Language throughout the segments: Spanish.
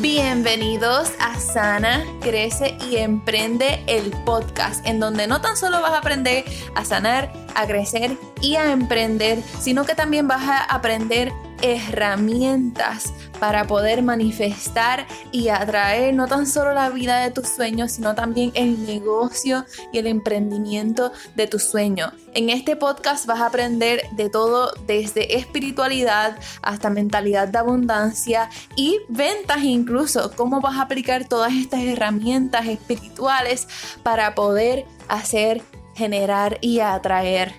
Bienvenidos a Sana, Crece y Emprende el podcast, en donde no tan solo vas a aprender a sanar, a crecer y a emprender, sino que también vas a aprender herramientas para poder manifestar y atraer no tan solo la vida de tus sueños, sino también el negocio y el emprendimiento de tus sueños. En este podcast vas a aprender de todo desde espiritualidad hasta mentalidad de abundancia y ventas incluso, cómo vas a aplicar todas estas herramientas espirituales para poder hacer, generar y atraer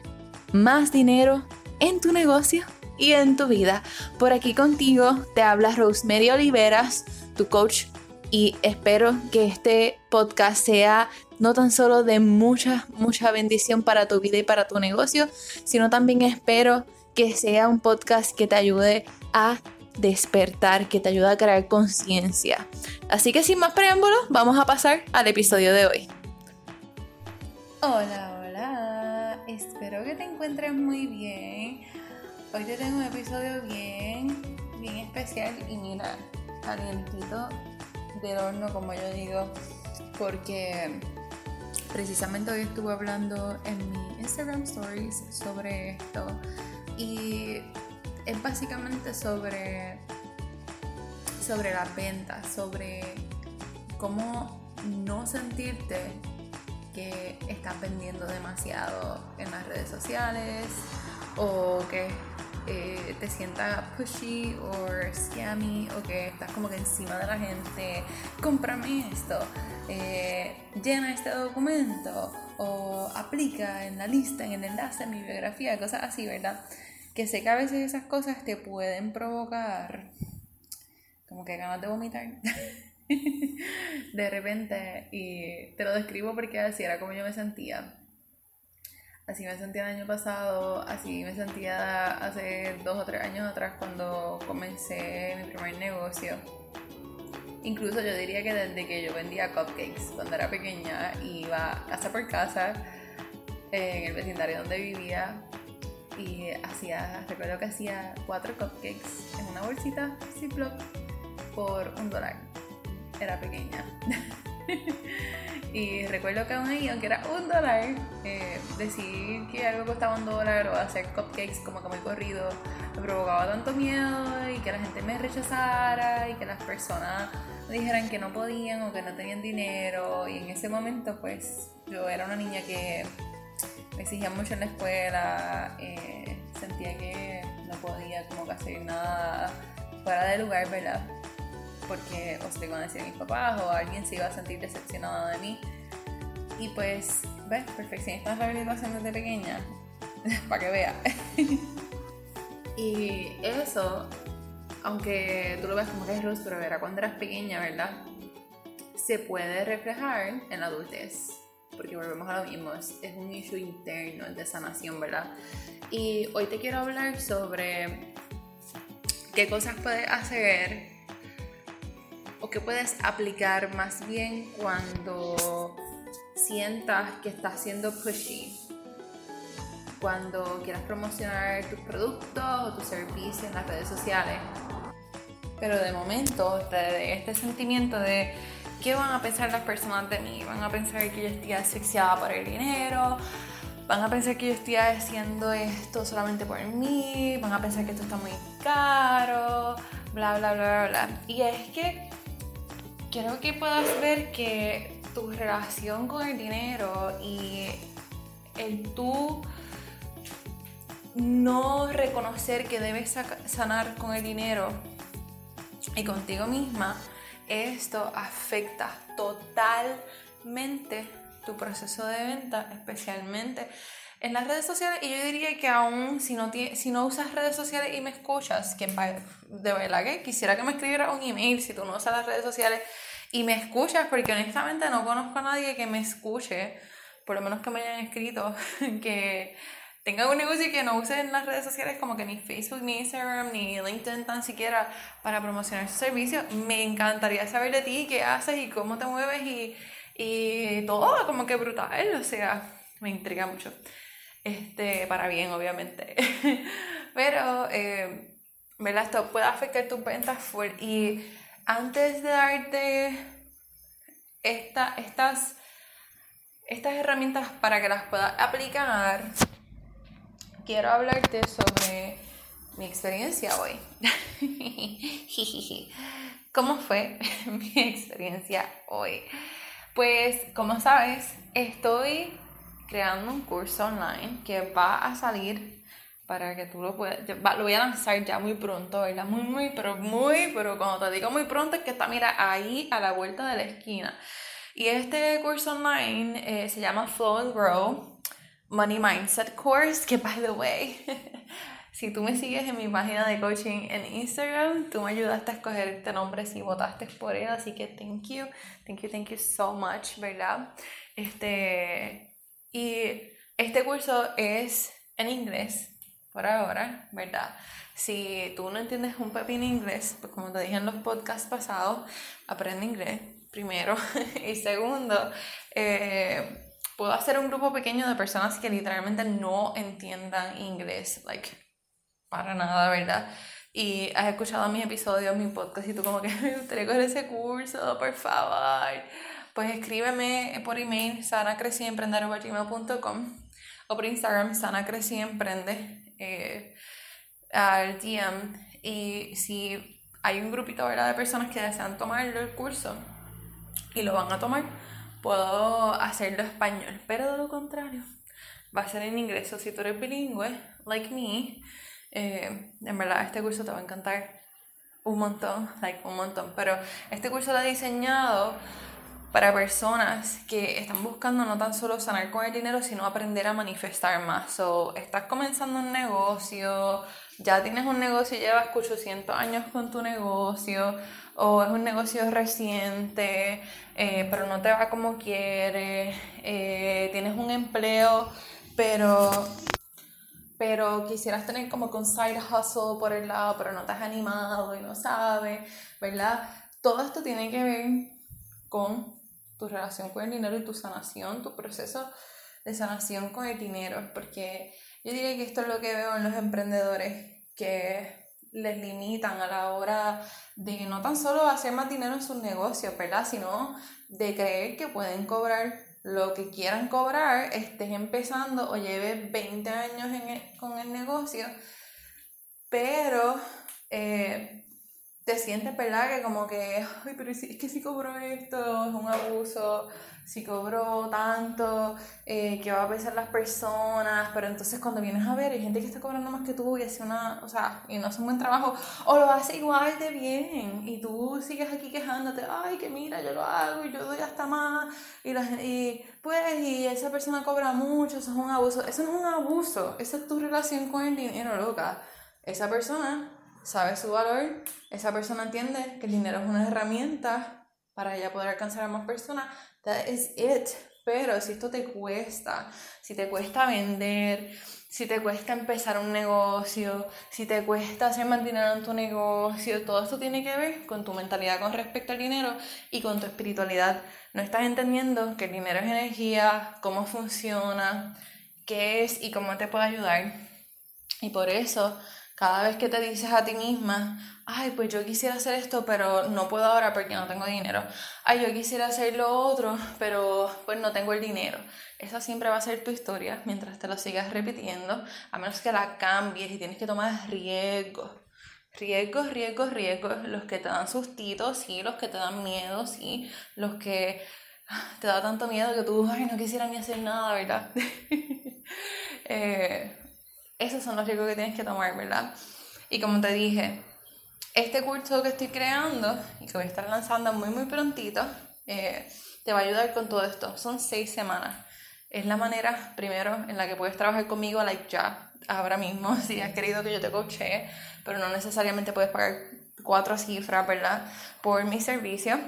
más dinero en tu negocio y en tu vida. Por aquí contigo te habla Rosemary Oliveras, tu coach, y espero que este podcast sea no tan solo de mucha, mucha bendición para tu vida y para tu negocio, sino también espero que sea un podcast que te ayude a despertar, que te ayude a crear conciencia. Así que sin más preámbulos, vamos a pasar al episodio de hoy. Hola, hola, espero que te encuentres muy bien. Hoy te tengo un episodio bien, bien especial y mira, calientito del horno, como yo digo, porque precisamente hoy estuve hablando en mi Instagram Stories sobre esto y es básicamente sobre sobre las ventas, sobre cómo no sentirte que estás vendiendo demasiado en las redes sociales o que eh, te sienta pushy o scammy o que estás como que encima de la gente, cómprame esto, eh, llena este documento o aplica en la lista, en el enlace, en mi biografía, cosas así, ¿verdad? Que sé que a veces esas cosas te pueden provocar como que ganas de vomitar. de repente, y te lo describo porque así era como yo me sentía Así me sentía el año pasado, así me sentía hace dos o tres años atrás cuando comencé mi primer negocio. Incluso yo diría que desde que yo vendía cupcakes cuando era pequeña, iba casa por casa en el vecindario donde vivía y hacía, recuerdo que hacía cuatro cupcakes en una bolsita Ziploc por un dólar. Era pequeña. Y recuerdo que aún aunque era un dólar, eh, decir que algo costaba un dólar o hacer cupcakes como que muy corrido me provocaba tanto miedo y que la gente me rechazara y que las personas dijeran que no podían o que no tenían dinero. Y en ese momento, pues yo era una niña que me exigía mucho en la escuela, eh, sentía que no podía como que hacer nada fuera de lugar, ¿verdad? Porque o se iban a decir a mis papás o alguien se iba a sentir decepcionado de mí. Y pues, ves, perfeccionista en rehabilitación desde pequeña, para que vea. y eso, aunque tú lo ves como que es rostro, pero era cuando eras pequeña, ¿verdad? Se puede reflejar en la adultez. Porque volvemos a lo mismo, es, es un issue interno, de sanación, ¿verdad? Y hoy te quiero hablar sobre qué cosas puedes hacer o qué puedes aplicar más bien cuando sientas que estás siendo pushy. Cuando quieras promocionar tus productos o tus servicios en las redes sociales. Pero de momento, de este sentimiento de qué van a pensar las personas de mí, van a pensar que yo estoy asfixiada por el dinero, van a pensar que yo estoy haciendo esto solamente por mí, van a pensar que esto está muy caro, bla, bla, bla, bla. Y es que quiero que puedas ver que tu relación con el dinero y el tú no reconocer que debes sanar con el dinero y contigo misma, esto afecta totalmente tu proceso de venta, especialmente en las redes sociales. Y yo diría que aún si no, si no usas redes sociales y me escuchas, que de verdad que quisiera que me escribiera un email si tú no usas las redes sociales y me escuchas, porque honestamente no conozco a nadie que me escuche, por lo menos que me hayan escrito, que tenga un negocio y que no use en las redes sociales como que ni Facebook, ni Instagram, ni LinkedIn tan siquiera para promocionar su servicio. Me encantaría saber de ti, qué haces y cómo te mueves y, y todo, como que brutal, o sea, me intriga mucho. Este, para bien, obviamente. Pero, eh, ¿verdad? Esto puede afectar tus ventas y antes de darte esta, estas, estas herramientas para que las puedas aplicar, quiero hablarte sobre mi experiencia hoy. ¿Cómo fue mi experiencia hoy? Pues, como sabes, estoy creando un curso online que va a salir para que tú lo puedas, lo voy a lanzar ya muy pronto, ¿verdad? Muy, muy, pero muy, pero cuando te digo muy pronto es que está, mira, ahí a la vuelta de la esquina. Y este curso online eh, se llama Flow and Grow Money Mindset Course, que by the way, si tú me sigues en mi página de coaching en Instagram, tú me ayudaste a escoger este nombre si votaste por él, así que thank you, thank you, thank you so much, ¿verdad? Este, y este curso es en inglés, por ahora, ¿verdad? Si tú no entiendes un pepín inglés, pues como te dije en los podcasts pasados, aprende inglés primero. y segundo, eh, puedo hacer un grupo pequeño de personas que literalmente no entiendan inglés, like, para nada, ¿verdad? Y has escuchado mis episodios, mi podcast, y tú como que me gustaría coger ese curso, por favor. Pues escríbeme por email, sanacreciemprender.gmail.com o por Instagram, sanacreciemprende eh, al DM y si hay un grupito ¿verdad? de personas que desean tomar el curso y lo van a tomar, puedo hacerlo español, pero de lo contrario, va a ser en inglés. O si tú eres bilingüe, like me, eh, en verdad este curso te va a encantar un montón, like un montón. Pero este curso lo he diseñado para personas que están buscando no tan solo sanar con el dinero, sino aprender a manifestar más. So, estás comenzando un negocio, ya tienes un negocio, llevas 800 años con tu negocio, o es un negocio reciente, eh, pero no te va como quieres, eh, tienes un empleo, pero pero quisieras tener como con side hustle por el lado, pero no te has animado y no sabes, ¿verdad? Todo esto tiene que ver con tu relación con el dinero y tu sanación, tu proceso de sanación con el dinero, porque yo diría que esto es lo que veo en los emprendedores que les limitan a la hora de no tan solo hacer más dinero en sus negocios, ¿verdad? Sino de creer que pueden cobrar lo que quieran cobrar, estés empezando o lleves 20 años con el negocio, pero eh, te sientes, ¿verdad? Que como que, ay, pero es que si cobro esto, es un abuso, si cobro tanto, eh, que va a pensar las personas, pero entonces cuando vienes a ver, hay gente que está cobrando más que tú y hace una, o sea, y no hace un buen trabajo, o lo hace igual de bien, y tú sigues aquí quejándote, ay, que mira, yo lo hago y yo doy hasta más, y, y pues, y esa persona cobra mucho, eso es un abuso, eso no es un abuso, esa es tu relación con el dinero, loca. Esa persona sabe su valor, esa persona entiende que el dinero es una herramienta para ella poder alcanzar a más personas, that is it. Pero si esto te cuesta, si te cuesta vender, si te cuesta empezar un negocio, si te cuesta hacer más dinero en tu negocio, todo esto tiene que ver con tu mentalidad con respecto al dinero y con tu espiritualidad. No estás entendiendo que el dinero es energía, cómo funciona, qué es y cómo te puede ayudar. Y por eso cada vez que te dices a ti misma, ay, pues yo quisiera hacer esto, pero no puedo ahora porque no tengo dinero. Ay, yo quisiera hacer lo otro, pero pues no tengo el dinero. Esa siempre va a ser tu historia mientras te lo sigas repitiendo, a menos que la cambies y tienes que tomar riesgos. Riesgos, riesgos, riesgos, los que te dan sustitos, sí, los que te dan miedo, sí, los que te da tanto miedo que tú, ay, no quisiera ni hacer nada, ¿verdad? eh, esos son los riesgos que tienes que tomar, ¿verdad? Y como te dije, este curso que estoy creando y que voy a estar lanzando muy, muy prontito, eh, te va a ayudar con todo esto. Son seis semanas. Es la manera, primero, en la que puedes trabajar conmigo, like ya, ahora mismo, si has querido que yo te coche, pero no necesariamente puedes pagar cuatro cifras, ¿verdad? Por mi servicio.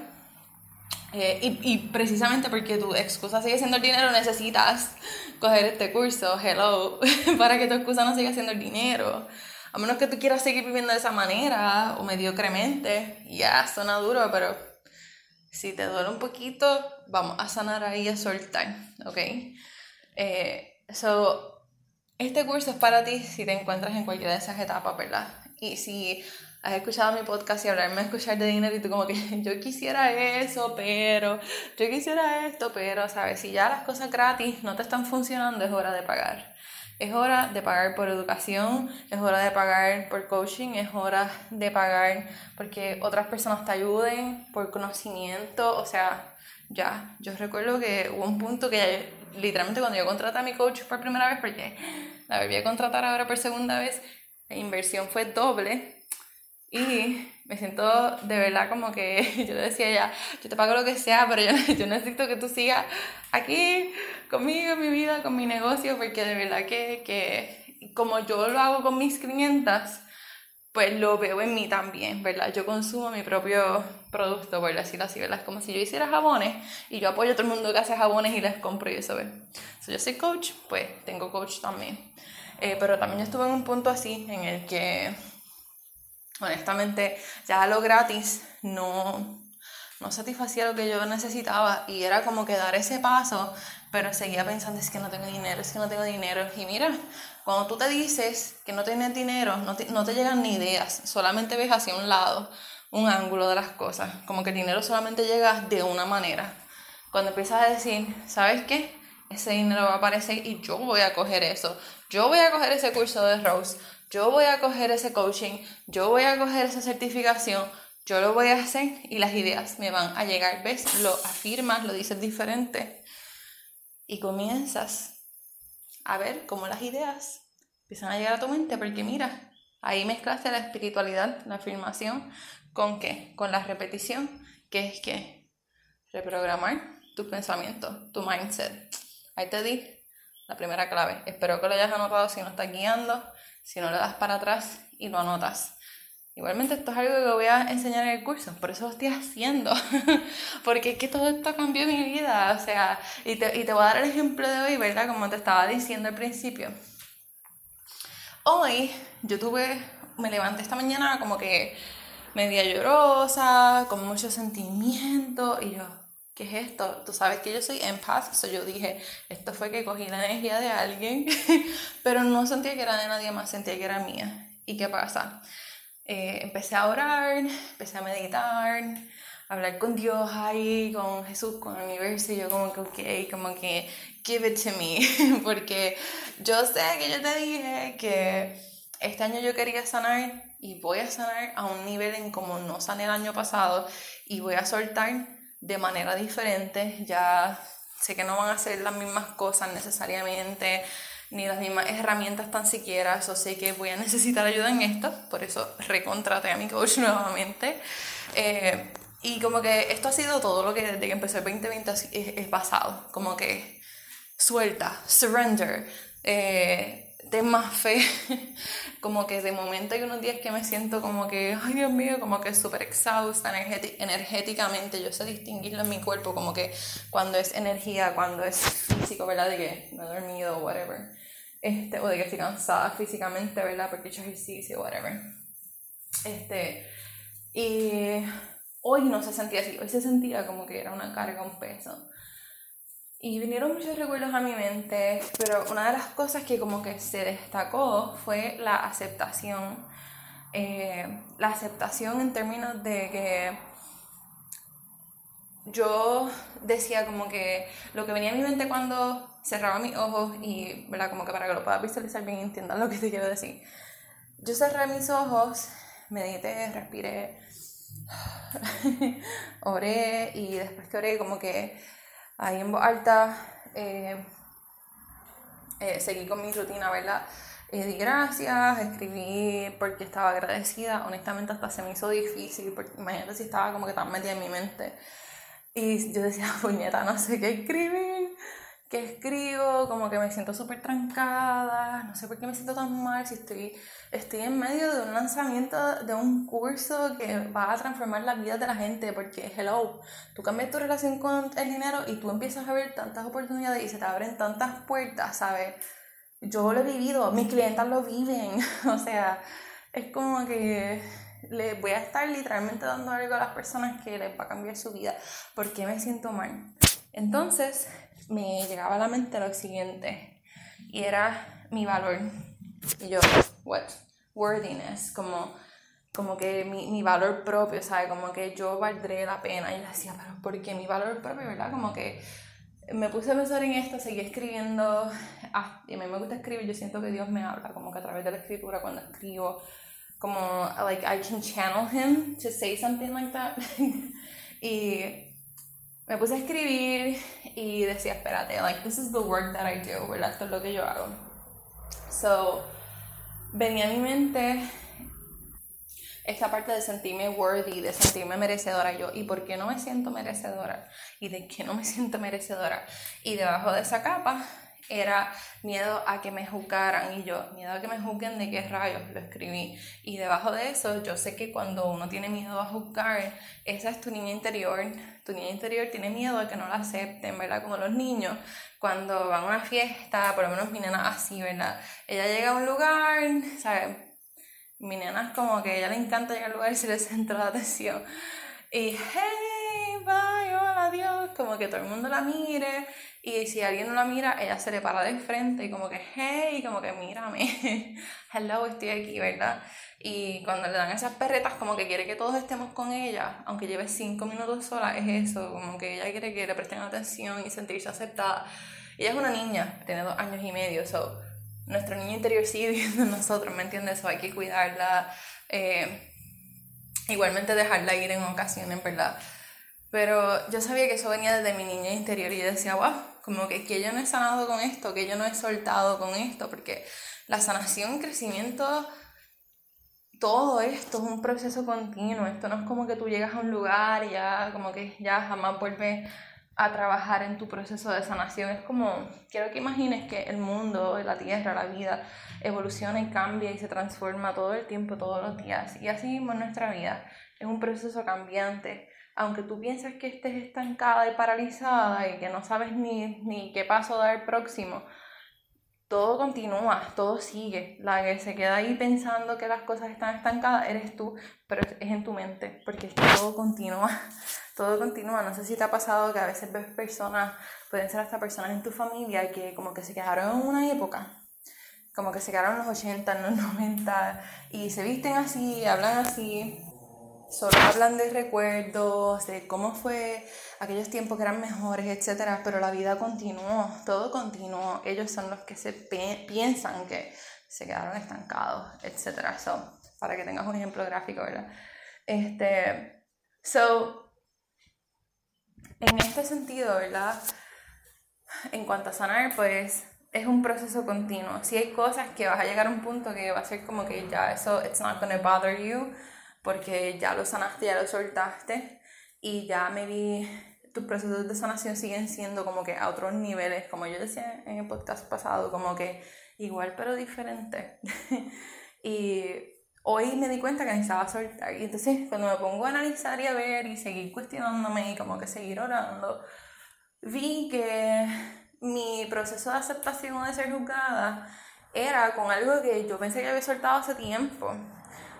Eh, y, y, precisamente porque tu excusa sigue siendo el dinero, necesitas coger este curso, hello, para que tu excusa no siga siendo el dinero. A menos que tú quieras seguir viviendo de esa manera o mediocremente, ya suena duro, pero si te duele un poquito, vamos a sanar ahí a soltar, ¿ok? Eh, so, este curso es para ti si te encuentras en cualquiera de esas etapas, ¿verdad? Y si has escuchado mi podcast y hablarme a escuchar de dinero y tú como que yo quisiera eso, pero yo quisiera esto, pero, ¿sabes? Si ya las cosas gratis no te están funcionando, es hora de pagar. Es hora de pagar por educación, es hora de pagar por coaching, es hora de pagar porque otras personas te ayuden, por conocimiento, o sea, ya. Yo recuerdo que hubo un punto que literalmente cuando yo contraté a mi coach por primera vez, porque la volví a contratar ahora por segunda vez, la inversión fue doble y me siento de verdad como que yo le decía ya, yo te pago lo que sea, pero yo, yo necesito que tú sigas aquí conmigo, mi vida, con mi negocio, porque de verdad que, que como yo lo hago con mis clientas, pues lo veo en mí también, ¿verdad? Yo consumo mi propio producto, por decirlo así, ¿verdad? Es como si yo hiciera jabones y yo apoyo a todo el mundo que hace jabones y les compro y eso, ¿ves? Si yo soy coach, pues tengo coach también. Eh, pero también yo estuve en un punto así en el que, honestamente, ya lo gratis no, no satisfacía lo que yo necesitaba y era como que dar ese paso, pero seguía pensando, es que no tengo dinero, es que no tengo dinero. Y mira, cuando tú te dices que no tienes dinero, no te, no te llegan ni ideas, solamente ves hacia un lado, un ángulo de las cosas, como que el dinero solamente llega de una manera. Cuando empiezas a decir, ¿sabes qué? Ese dinero va a aparecer y yo voy a coger eso. Yo voy a coger ese curso de Rose. Yo voy a coger ese coaching. Yo voy a coger esa certificación. Yo lo voy a hacer y las ideas me van a llegar. ¿Ves? Lo afirmas, lo dices diferente. Y comienzas a ver cómo las ideas empiezan a llegar a tu mente, porque mira, ahí mezclaste la espiritualidad, la afirmación, ¿con qué? Con la repetición, que es que reprogramar tu pensamiento, tu mindset. Ahí te di la primera clave. Espero que lo hayas anotado si no estás guiando, si no le das para atrás y lo anotas. Igualmente esto es algo que voy a enseñar en el curso, por eso lo estoy haciendo, porque es que todo esto cambió mi vida, o sea, y te, y te voy a dar el ejemplo de hoy, ¿verdad? Como te estaba diciendo al principio. Hoy yo tuve, me levanté esta mañana como que media llorosa, con mucho sentimiento, y yo, ¿qué es esto? Tú sabes que yo soy empath, so yo dije, esto fue que cogí la energía de alguien, pero no sentía que era de nadie más, sentía que era mía. ¿Y qué pasa? Eh, empecé a orar, empecé a meditar, a hablar con Dios ahí, con Jesús, con el universo, y yo como que, ok, como que, give it to me, porque yo sé que yo te dije que este año yo quería sanar y voy a sanar a un nivel en como no sané el año pasado y voy a soltar de manera diferente, ya sé que no van a ser las mismas cosas necesariamente, ni las mismas herramientas tan siquiera, eso sé que voy a necesitar ayuda en esto, por eso recontraté a mi coach nuevamente. Eh, y como que esto ha sido todo lo que desde que empezó el 2020 es, es pasado, como que suelta, surrender, eh, ten más fe, como que de momento hay unos días que me siento como que, ay Dios mío, como que súper exhausta energéticamente, yo sé distinguirlo en mi cuerpo, como que cuando es energía, cuando es físico, ¿verdad? De que no he dormido whatever este, o de que estoy cansada físicamente, ¿verdad? Porque he hecho ejercicio, whatever. Este, y hoy no se sentía así, hoy se sentía como que era una carga, un peso. Y vinieron muchos recuerdos a mi mente, pero una de las cosas que como que se destacó fue la aceptación. Eh, la aceptación en términos de que yo decía como que lo que venía a mi mente cuando cerraba mis ojos y, ¿verdad? Como que para que lo puedas visualizar bien y entiendas lo que te quiero decir. Yo cerré mis ojos, medité, respiré, oré y después que oré como que ahí en voz alta eh, eh, seguí con mi rutina, ¿verdad? Eh, di gracias, escribí porque estaba agradecida, honestamente hasta se me hizo difícil, porque imagínate si estaba como que tan metida en mi mente. Y yo decía, puñeta, no sé qué escribir que escribo, como que me siento súper trancada, no sé por qué me siento tan mal, si estoy, estoy en medio de un lanzamiento de un curso que va a transformar la vida de la gente, porque hello, tú cambias tu relación con el dinero y tú empiezas a ver tantas oportunidades y se te abren tantas puertas, ¿sabes? Yo lo he vivido, mis clientes lo viven, o sea, es como que le voy a estar literalmente dando algo a las personas que les va a cambiar su vida, porque me siento mal. Entonces, me llegaba a la mente lo siguiente, y era mi valor. Y yo, what? worthiness, como, como que mi, mi valor propio, ¿sabes? Como que yo valdré la pena. Y yo decía, pero ¿por qué mi valor propio, verdad? Como que me puse a pensar en esto, seguí escribiendo, ah, y a mí me gusta escribir, yo siento que Dios me habla, como que a través de la escritura cuando escribo, como, like, I can channel him to say something like that. y me puse a escribir y decía, espérate, like, this is the work that I do, ¿verdad? Esto es lo que yo hago. So, venía a mi mente esta parte de sentirme worthy, de sentirme merecedora yo, ¿y por qué no me siento merecedora? ¿Y de qué no me siento merecedora? Y debajo de esa capa era miedo a que me juzgaran y yo, miedo a que me juzguen de qué rayos lo escribí. Y debajo de eso, yo sé que cuando uno tiene miedo a juzgar, esa es tu niña interior. Tu niña interior tiene miedo a que no la acepten, ¿verdad? Como los niños, cuando van a una fiesta, por lo menos mi nena así, ¿verdad? Ella llega a un lugar, ¿sabes? Mi nena es como que a ella le encanta llegar al lugar y se le centra la atención. Y hey, bye, hola, adiós, como que todo el mundo la mire. Y si alguien no la mira, ella se le para de frente y como que hey, como que mírame, hello, estoy aquí, ¿verdad? Y cuando le dan esas perretas, como que quiere que todos estemos con ella, aunque lleve cinco minutos sola, es eso, como que ella quiere que le presten atención y sentirse aceptada. Ella es una niña, tiene dos años y medio, so nuestro niño interior sigue viviendo en nosotros, ¿me entiendes? So hay que cuidarla, eh, igualmente dejarla ir en ocasiones, ¿verdad? Pero yo sabía que eso venía desde mi niña interior y yo decía, wow, como que, que yo no he sanado con esto, que yo no he soltado con esto, porque la sanación, crecimiento, todo esto es un proceso continuo, esto no es como que tú llegas a un lugar y ya como que ya jamás vuelves a trabajar en tu proceso de sanación. Es como, quiero que imagines que el mundo, la tierra, la vida evoluciona y cambia y se transforma todo el tiempo, todos los días. Y así mismo nuestra vida. Es un proceso cambiante. Aunque tú pienses que estés estancada y paralizada y que no sabes ni, ni qué paso dar próximo, todo continúa, todo sigue. La que se queda ahí pensando que las cosas están estancadas eres tú, pero es en tu mente, porque todo continúa todo continúa. No sé si te ha pasado que a veces ves personas, pueden ser hasta personas en tu familia que como que se quedaron en una época, como que se quedaron en los 80, en los 90 y se visten así, hablan así, solo hablan de recuerdos, de cómo fue aquellos tiempos que eran mejores, etc. Pero la vida continuó, todo continuó. Ellos son los que se piensan que se quedaron estancados, etc. So, para que tengas un ejemplo gráfico, ¿verdad? Este, so, en este sentido, ¿verdad? En cuanto a sanar, pues es un proceso continuo. Si hay cosas que vas a llegar a un punto que va a ser como que ya eso, it's not gonna bother you, porque ya lo sanaste, ya lo soltaste, y ya me vi tus procesos de sanación siguen siendo como que a otros niveles, como yo decía en el podcast pasado, como que igual pero diferente. y hoy me di cuenta que necesitaba soltar. Y entonces cuando me pongo a analizar y a ver y seguir cuestionándome y como que seguir orando, vi que mi proceso de aceptación de ser juzgada era con algo que yo pensé que había soltado hace tiempo,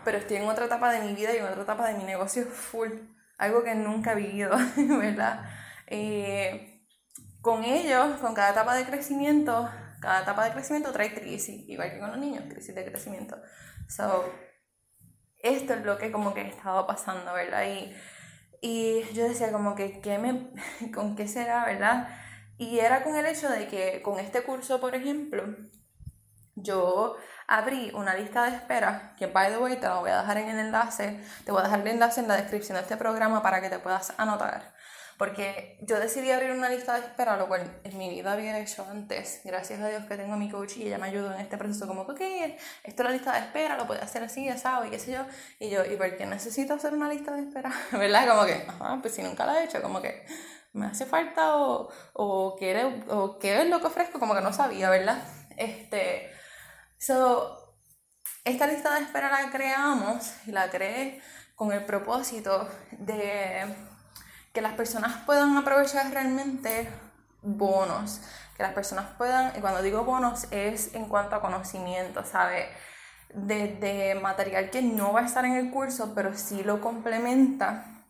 pero estoy en otra etapa de mi vida y en otra etapa de mi negocio full, algo que nunca he vivido, ¿verdad? Eh, con ellos, con cada etapa de crecimiento, cada etapa de crecimiento trae crisis, igual que con los niños, crisis de crecimiento. So, esto es lo que como que estaba pasando, ¿verdad? Y, y yo decía como que, ¿qué me, ¿con qué será, verdad? Y era con el hecho de que con este curso, por ejemplo, yo abrí una lista de espera, que by the way te la voy a dejar en el enlace, te voy a dejar el enlace en la descripción de este programa para que te puedas anotar. Porque yo decidí abrir una lista de espera, lo cual en mi vida había hecho antes. Gracias a Dios que tengo a mi coach y ella me ayudó en este proceso. Como, ok, esto es la lista de espera, lo puedes hacer así, ya sabes, y qué sé yo. Y yo, ¿y por qué necesito hacer una lista de espera? ¿Verdad? Como que, ajá, pues si nunca la he hecho, como que me hace falta o, o, quiere, o qué es lo que ofrezco, como que no sabía, ¿verdad? Este, so, esta lista de espera la creamos y la creé con el propósito de que las personas puedan aprovechar realmente bonos, que las personas puedan, y cuando digo bonos es en cuanto a conocimiento, ¿sabe? De, material que no va a estar en el curso, pero sí lo complementa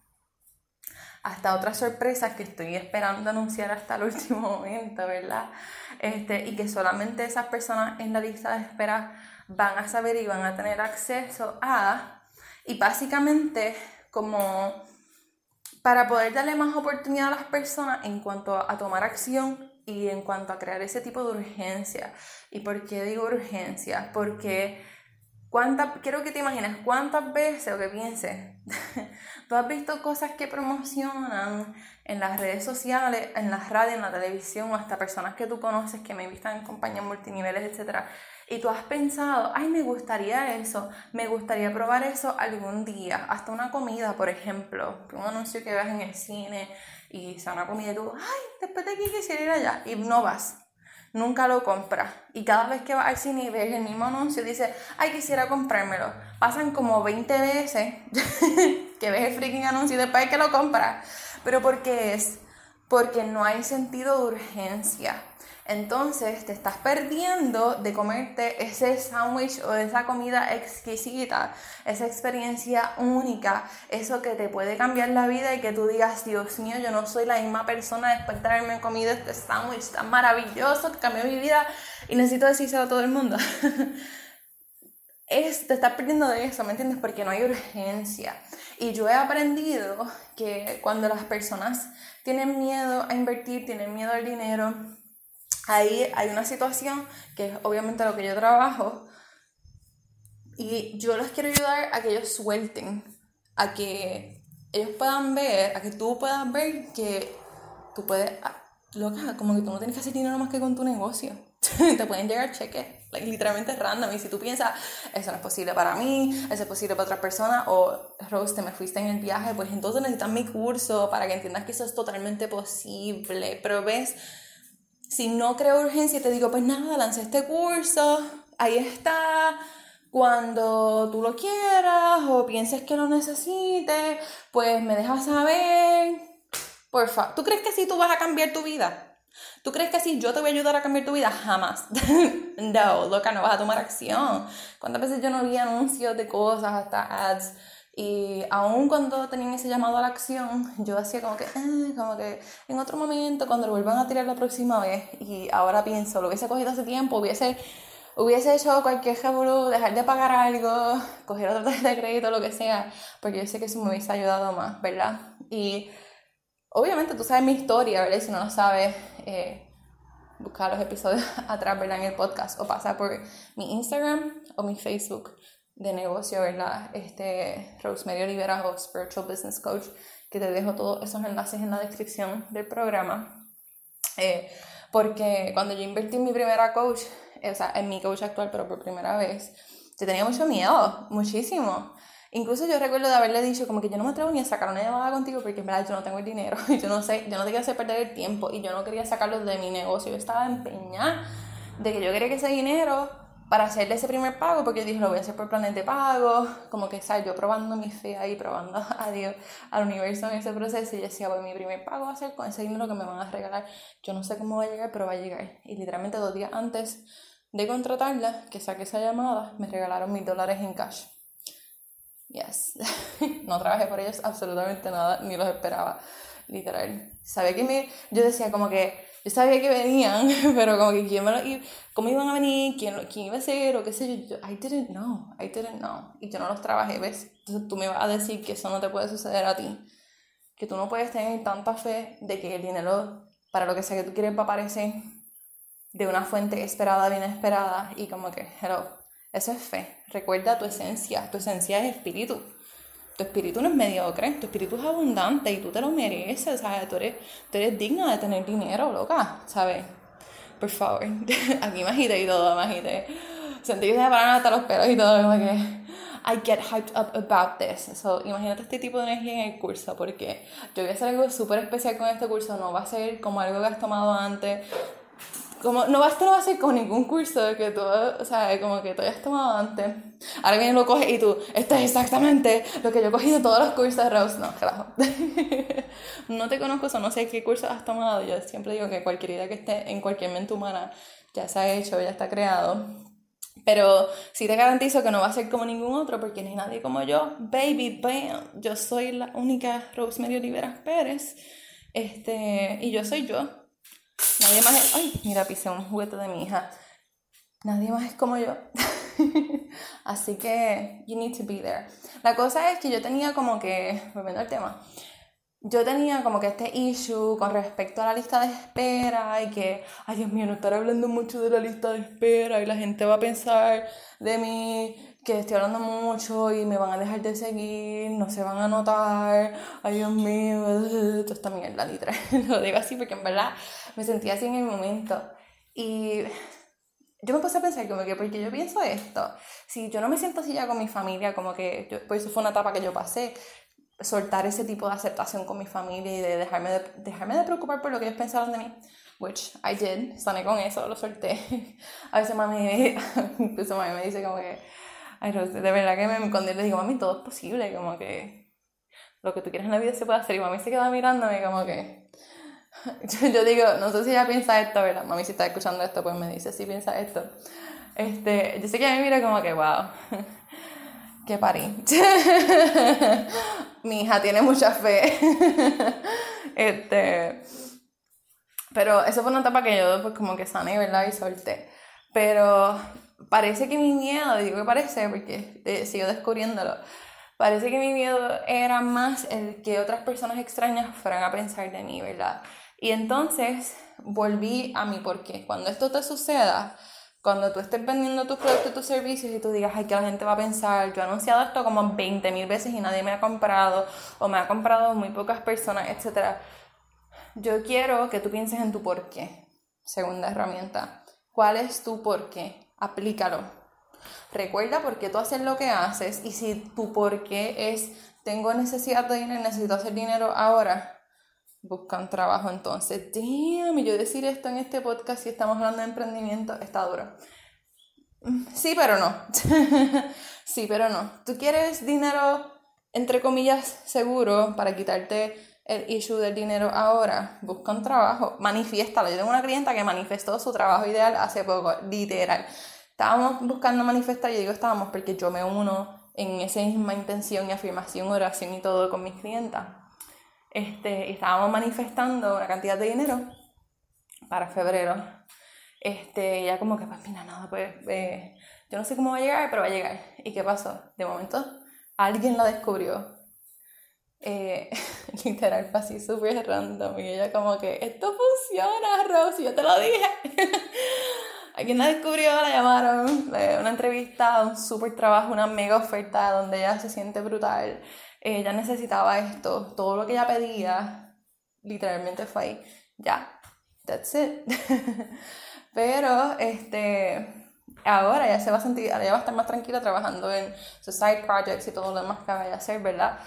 hasta otras sorpresas que estoy esperando anunciar hasta el último momento, ¿verdad? Este, y que solamente esas personas en la lista de espera van a saber y van a tener acceso a, y básicamente como para poder darle más oportunidad a las personas en cuanto a, tomar acción y en cuanto a crear ese tipo de urgencia. ¿Y por qué digo urgencia? Porque cuántas, quiero que te imagines cuántas veces o que pienses, tú has visto cosas que promocionan en las redes sociales, en la radio, en la televisión o hasta personas que tú conoces que me invitan en compañías multiniveles, etcétera y tú has pensado, ay, me gustaría eso, me gustaría probar eso algún día, hasta una comida, por ejemplo, un anuncio que veas en el cine y sea una comida y tú, ay, después de aquí quisiera ir allá, y no vas, nunca lo compras. Y cada vez que vas al cine y ves el mismo anuncio, dices, ay, quisiera comprármelo. Pasan como 20 veces que ves el freaking anuncio y después que lo compras. Pero ¿por qué es? Porque no hay sentido de urgencia entonces te estás perdiendo de comerte ese sándwich o esa comida exquisita, esa experiencia única, eso que te puede cambiar la vida y que tú digas, Dios mío, yo no soy la misma persona después de haberme comido este sándwich tan maravilloso que cambió mi vida y necesito decírselo a todo el mundo. es, te estás perdiendo de eso, ¿me entiendes? Porque no hay urgencia. Y yo he aprendido que cuando las personas tienen miedo a invertir, tienen miedo al dinero, ahí hay una situación que es obviamente lo que yo trabajo y yo les quiero ayudar a que ellos suelten, a que ellos puedan ver, a que tú puedas ver que tú puedes, ah, loca, como que tú no tienes que hacer dinero más que con tu negocio. te pueden llegar cheques, literalmente random. Y si tú piensas, eso no es posible para mí, eso es posible para otra persona, o Rose, te me fuiste en el viaje, pues entonces necesitas mi curso para que entiendas que eso es totalmente posible. Pero ves, si no creo urgencia, te digo, pues nada, lancé este curso, ahí está. Cuando tú lo quieras o pienses que lo necesites, pues me dejas saber. Por favor, ¿tú crees que así tú vas a cambiar tu vida? ¿Tú crees que así yo te voy a ayudar a cambiar tu vida? Jamás. no, loca, no vas a tomar acción. ¿Cuántas veces yo no vi anuncios de cosas, hasta ads? Y aún cuando tenían ese llamado a la acción, yo hacía como que, eh, como que en otro momento, cuando lo vuelvan a tirar la próxima vez, y ahora pienso, lo hubiese cogido hace tiempo, hubiese, hubiese hecho cualquier revolú, dejar de pagar algo, coger otra tarjeta de crédito, lo que sea, porque yo sé que eso me hubiese ayudado más, ¿verdad? Y obviamente tú sabes mi historia, ¿verdad? Si no lo sabes, eh, buscar los episodios atrás, ¿verdad? En el podcast, o pasa por mi Instagram o mi Facebook de negocio, ¿verdad? Este, Rosemary Olivera o Spiritual Business Coach, que te dejo todos esos enlaces en la descripción del programa. Eh, porque cuando yo invertí en mi primera coach, eh, o sea, en mi coach actual, pero por primera vez, yo tenía mucho miedo, muchísimo. Incluso yo recuerdo de haberle dicho como que yo no me atrevo ni a sacar una llamada contigo porque en verdad yo no tengo el dinero y yo no sé, yo no te quiero hacer perder el tiempo y yo no quería sacarlo de mi negocio. Yo estaba empeñada de que yo quería que ese dinero para hacerle ese primer pago, porque yo dije, lo voy a hacer por planes de pago, como que, ¿sabes? Yo probando mi fe ahí, probando a Dios, al universo en ese proceso, y yo decía, pues mi primer pago va a ser con ese dinero que me van a regalar. Yo no sé cómo va a llegar, pero va a llegar. Y literalmente dos días antes de contratarla, que saqué esa llamada, me regalaron mil dólares en cash. Yes. no trabajé por ellos absolutamente nada, ni los esperaba, literal. Sabía que me... Yo decía como que yo sabía que venían, pero como que quién me lo, cómo iban a venir, quién, quién iba a ser o qué sé yo, I didn't know, I didn't know. Y yo no los trabajé, ¿ves? Entonces tú me vas a decir que eso no te puede suceder a ti. Que tú no puedes tener tanta fe de que el dinero, para lo que sea que tú quieres, va a aparecer de una fuente esperada, bien esperada. Y como que, hello, eso es fe. Recuerda tu esencia, tu esencia es espíritu tu espíritu no es mediocre, tu espíritu es abundante y tú te lo mereces, ¿sabes? Tú eres, tú eres digna de tener dinero, loca, ¿sabes? Por favor, aquí me y todo, me agité. Sentí que se me pararon hasta los pelos y todo, como que... I get hyped up about this. So, imagínate este tipo de energía en el curso, porque yo voy a hacer algo súper especial con este curso. No va a ser como algo que has tomado antes, como, no, no va a ser con ningún curso que tú, o sea, como que tú hayas tomado antes. Ahora bien lo coges y tú, esto es exactamente lo que yo he cogido todos los cursos de Rose. No, carajo. no te conozco, o no sé qué curso has tomado. Yo siempre digo que cualquier idea que esté en cualquier mente humana ya se ha hecho, ya está creado. Pero sí te garantizo que no va a ser como ningún otro porque ni nadie como yo. Baby, bam. Yo soy la única Rosemary Oliveras Pérez. Este, y yo soy yo. Nadie más es... Ay, mira, pisé un juguete de mi hija. Nadie más es como yo. Así que, you need to be there. La cosa es que yo tenía como que, volviendo al tema, yo tenía como que este issue con respecto a la lista de espera y que, ay Dios mío, no estar hablando mucho de la lista de espera y la gente va a pensar de mí que estoy hablando mucho y me van a dejar de seguir, no se van a notar, ay Dios mío, toda esta mierda, literal. Lo digo así porque en verdad me sentía así en el momento. Y yo me puse a pensar como que, porque yo pienso esto, si yo no me siento así ya con mi familia, como que, yo, pues eso fue una etapa que yo pasé, soltar ese tipo de aceptación con mi familia y de dejarme de, dejarme de preocupar por lo que ellos pensaban de mí, which I did, sané con eso, lo solté. A veces mami, incluso mami me dice como que, de verdad que me escondí y le digo, mami, todo es posible, como que lo que tú quieres en la vida se puede hacer. Y mami se queda mirándome como que, yo, digo, no sé si ella piensa esto, ¿verdad? Mami si está escuchando esto, pues me dice, sí piensa esto. Este, yo sé que me mira como que, wow que parí. Mi hija tiene mucha fe. este, pero eso fue una etapa que yo pues como que sané, ¿verdad? Y solté. Pero parece que mi miedo, digo que parece porque eh, sigo descubriéndolo, parece que mi miedo era más el que otras personas extrañas fueran a pensar de mí, ¿verdad? Y entonces volví a mi porqué. Cuando esto te suceda, cuando tú estés vendiendo tus productos y tus servicios y tú digas, ay, que la gente va a pensar, yo he anunciado esto como 20 mil veces y nadie me ha comprado, o me ha comprado muy pocas personas, etc. Yo quiero que tú pienses en tu por qué. Segunda herramienta. ¿Cuál es tu por qué? Aplícalo. Recuerda por qué tú haces lo que haces y si tu por qué es, tengo necesidad de dinero, necesito hacer dinero ahora, buscan trabajo entonces. Damn, yo decir esto en este podcast si estamos hablando de emprendimiento está duro. Mm, sí, pero no. sí, pero no. ¿Tú quieres dinero, entre comillas, seguro para quitarte el issue del dinero ahora? Busca un trabajo, manifiéstalo. Yo tengo una clienta que manifestó su trabajo ideal hace poco, literal. Estábamos buscando manifestar, y digo estábamos porque yo me uno en esa misma intención y afirmación, oración y todo con mis clientas este, estábamos manifestando una cantidad de dinero para febrero. Este, ya como que, pues mira, nada, pues eh, yo no sé cómo va a llegar, pero va a llegar. ¿Y qué pasó? De momento, alguien la descubrió. Eh, literal, fue así súper random. Y ella como que, esto funciona, Rosy, yo te lo dije. alguien la descubrió, la llamaron, una entrevista, un súper trabajo, una mega oferta donde ella se siente brutal ella necesitaba esto, todo lo que ella pedía, literalmente fue ahí, ya, that's it. Pero, este, ahora ya se va a sentir, ahora ya va a estar más tranquila trabajando en sus side projects y todo lo demás que vaya a hacer, ¿verdad?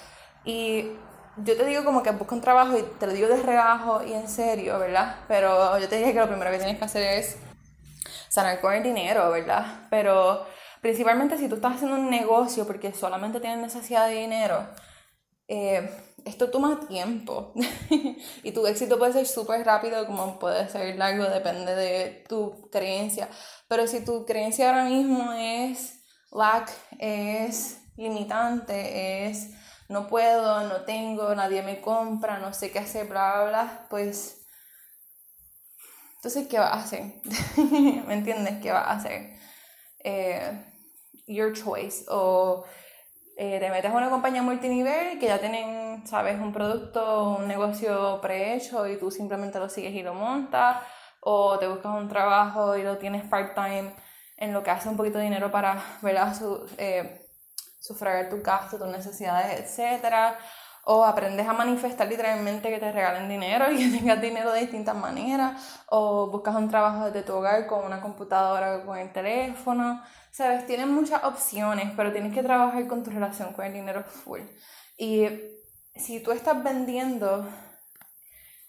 Y yo te digo como que busca un trabajo y te lo digo de rebajo y en serio, ¿verdad? Pero yo te dije que lo primero que tienes que hacer es sanar con el dinero, ¿verdad? Pero principalmente si tú estás haciendo un negocio porque solamente tienes necesidad de dinero, eh, esto toma tiempo y tu éxito puede ser súper rápido como puede ser largo, depende de tu creencia. Pero si tu creencia ahora mismo es lack, es limitante, es no puedo, no tengo, nadie me compra, no sé qué hacer, bla, bla, bla, pues entonces, ¿qué vas a hacer? ¿Me entiendes? ¿Qué vas a hacer? Eh, your choice. O eh, te metes a una compañía multinivel que ya tienen, sabes, un producto, un negocio prehecho y tú simplemente lo sigues y lo montas, o te buscas un trabajo y lo tienes part-time en lo que hace un poquito de dinero para, ¿verdad? Su, eh, sufragar tu gasto, tus necesidades, etc. O aprendes a manifestar literalmente que te regalen dinero y que tengas dinero de distintas maneras. O buscas un trabajo desde tu hogar con una computadora o con el teléfono. Sabes, tienes muchas opciones, pero tienes que trabajar con tu relación con el dinero full. Y si tú estás vendiendo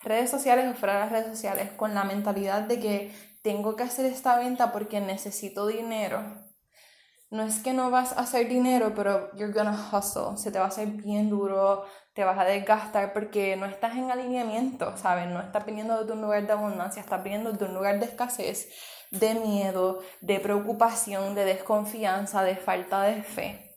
redes sociales o fuera de las redes sociales con la mentalidad de que tengo que hacer esta venta porque necesito dinero, no es que no vas a hacer dinero, pero you're gonna hustle, se te va a hacer bien duro, te vas a desgastar porque no estás en alineamiento, ¿sabes? No estás viniendo de un lugar de abundancia, estás viniendo de un lugar de escasez de miedo, de preocupación, de desconfianza, de falta de fe,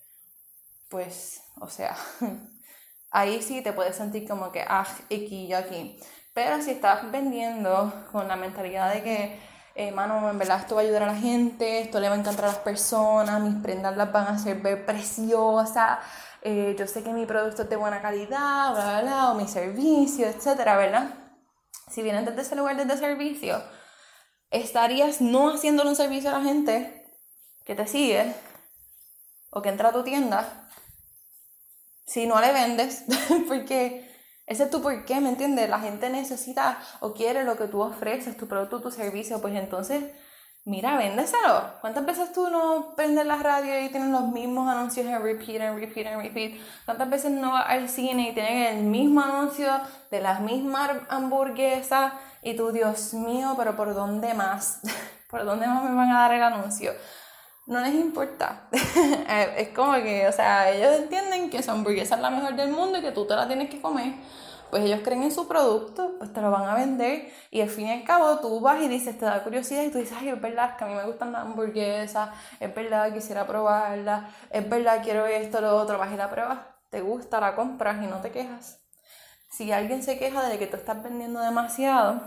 pues, o sea, ahí sí te puedes sentir como que, ah, aquí y aquí. Pero si estás vendiendo con la mentalidad de que eh, mano, en verdad esto va a ayudar a la gente, esto le va a encantar a las personas, mis prendas las van a hacer ver preciosas, eh, yo sé que mi producto es de buena calidad, bla, bla, o mi servicio, etcétera, ¿verdad? Si vienes desde ese lugar desde servicio, estarías no haciéndole un servicio a la gente que te sigue o que entra a tu tienda si no le vendes, porque ese es tu porqué, ¿me entiendes? La gente necesita o quiere lo que tú ofreces, tu producto, tu servicio, pues entonces, mira, véndeselo. ¿Cuántas veces tú no prendes la radio y tienes los mismos anuncios en repeat, en repeat, en repeat? ¿Cuántas veces no vas al cine y tienen el mismo anuncio de las mismas hamburguesas? Y tú, Dios mío, pero ¿por dónde más? ¿Por dónde más me van a dar el anuncio? No les importa. Eh, es como que, o sea, ellos entienden que esa hamburguesa es la mejor del mundo y que tú te la tienes que comer. Pues ellos creen en su producto, pues te lo van a vender y al fin y al cabo tú vas y dices, te da curiosidad y tú dices, ay, es verdad, que a mí me gustan las hamburguesas, es verdad, quisiera probarla, es verdad, quiero esto, lo otro, vas y la pruebas, te gusta, la compras y no te quejas. Si alguien se queja de que tú estás vendiendo demasiado,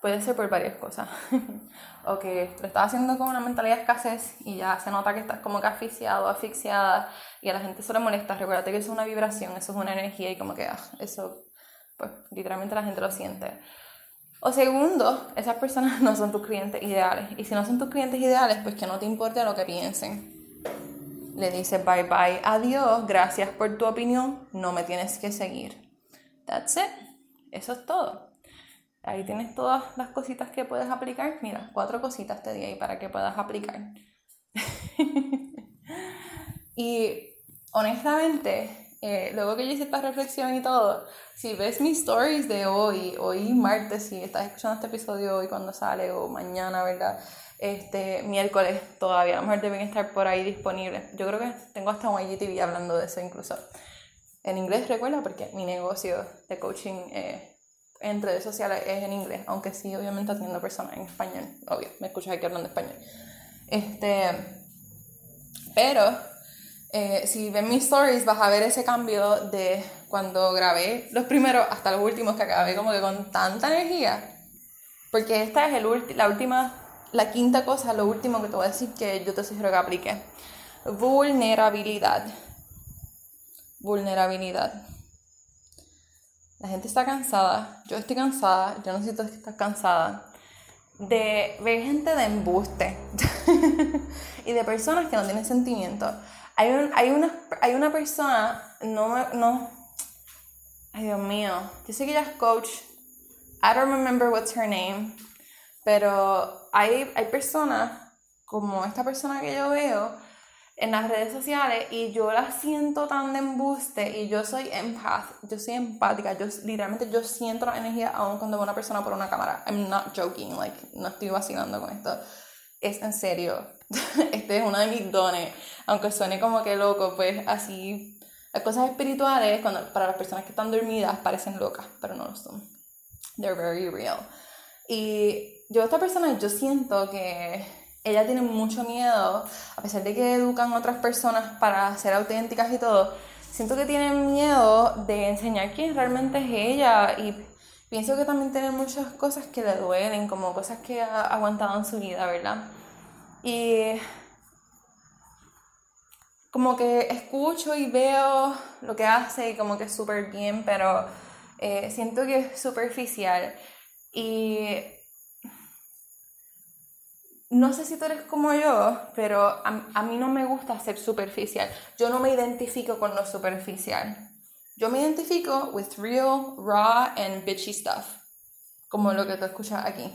puede ser por varias cosas. o que lo estás haciendo con una mentalidad de escasez y ya se nota que estás como que asfixiado, asfixiada y a la gente eso le molesta. Recuérdate que eso es una vibración, eso es una energía y como que ah, eso, pues literalmente la gente lo siente. O segundo, esas personas no son tus clientes ideales. Y si no son tus clientes ideales, pues que no te importe lo que piensen. Le dices bye bye, adiós, gracias por tu opinión, no me tienes que seguir. That's it. Eso es todo. Ahí tienes todas las cositas que puedes aplicar. Mira, cuatro cositas te di ahí para que puedas aplicar. y honestamente, eh, luego que yo hice esta reflexión y todo, si ves mis stories de hoy, hoy martes, si estás escuchando este episodio hoy cuando sale o mañana, ¿verdad? Este miércoles todavía, a lo mejor deben estar por ahí disponibles. Yo creo que tengo hasta un IGTV hablando de eso incluso. En inglés, recuerda, porque mi negocio de coaching eh, en redes sociales es en inglés, aunque sí, obviamente atiendo personas en español, obvio, me escuchas aquí hablando español. Este, pero eh, si ven mis stories vas a ver ese cambio de cuando grabé los primeros hasta los últimos que acabé como que con tanta energía. Porque esta es el la última, la quinta cosa, lo último que te voy a decir que yo te sugiero que aplique. Vulnerabilidad. Vulnerabilidad. La gente está cansada, yo estoy cansada, yo no sé si tú estás cansada. De ver gente de embuste y de personas que no tienen sentimiento. Hay, hay, una, hay una persona, no, no, ay Dios mío, yo sé que ella es coach, I don't remember what's her name, pero hay, hay personas como esta persona que yo veo en las redes sociales y yo la siento tan de embuste y yo soy empath, yo soy empática, yo literalmente yo siento la energía aún cuando veo una persona por una cámara. I'm not joking, like no estoy vacilando con esto. Es en serio. este es uno de mis dones, aunque suene como que loco, pues así las cosas espirituales cuando para las personas que están dormidas parecen locas, pero no lo son. They're very real. Y yo esta persona yo siento que ella tiene mucho miedo, a pesar de que educan otras personas para ser auténticas y todo, siento que tienen miedo de enseñar quién realmente es ella y pienso que también tiene muchas cosas que le duelen, como cosas que ha aguantado en su vida, ¿verdad? Y como que escucho y veo lo que hace y como que súper bien, pero eh, siento que es superficial. Y no sé si tú eres como yo, pero a, mí no me gusta ser superficial. Yo no me identifico con lo superficial. Yo me identifico with real, raw and bitchy stuff. Como lo que tú escuchas aquí.